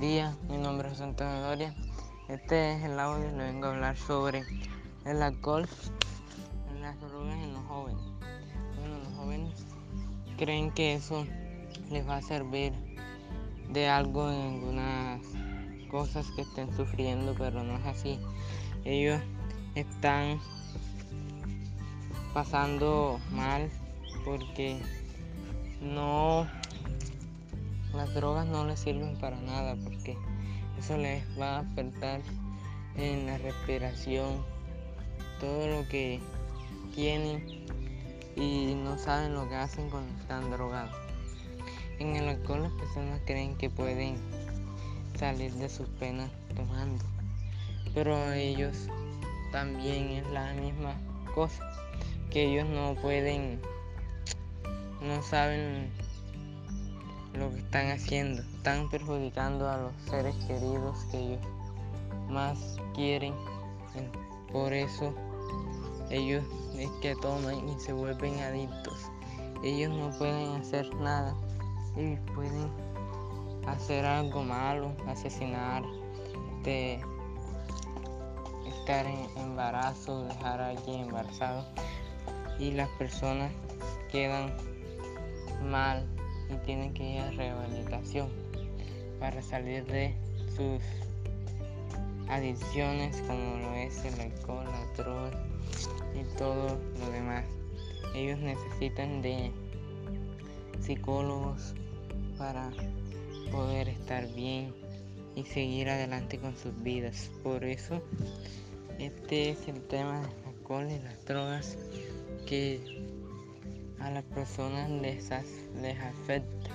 Días, mi nombre es Antonio Doria. Este es el audio y le vengo a hablar sobre el alcohol en las drogas en los jóvenes. Bueno, los jóvenes creen que eso les va a servir de algo en algunas cosas que estén sufriendo, pero no es así. Ellos están pasando mal porque no las drogas no les sirven para nada porque eso les va a afectar en la respiración, todo lo que tienen y no saben lo que hacen cuando están drogados. En el alcohol las personas creen que pueden salir de sus penas tomando, pero ellos también es la misma cosa, que ellos no pueden, no saben lo que están haciendo. Están perjudicando a los seres queridos que ellos más quieren. Por eso ellos es que toman y se vuelven adictos. Ellos no pueden hacer nada y pueden hacer algo malo, asesinar, de estar en embarazo, dejar a alguien embarazado y las personas quedan mal y tienen que ir a rehabilitación para salir de sus adicciones como lo es el alcohol, la droga y todo lo demás. Ellos necesitan de psicólogos para poder estar bien y seguir adelante con sus vidas. Por eso este es el tema del alcohol y las drogas que a las personas les, les afecta.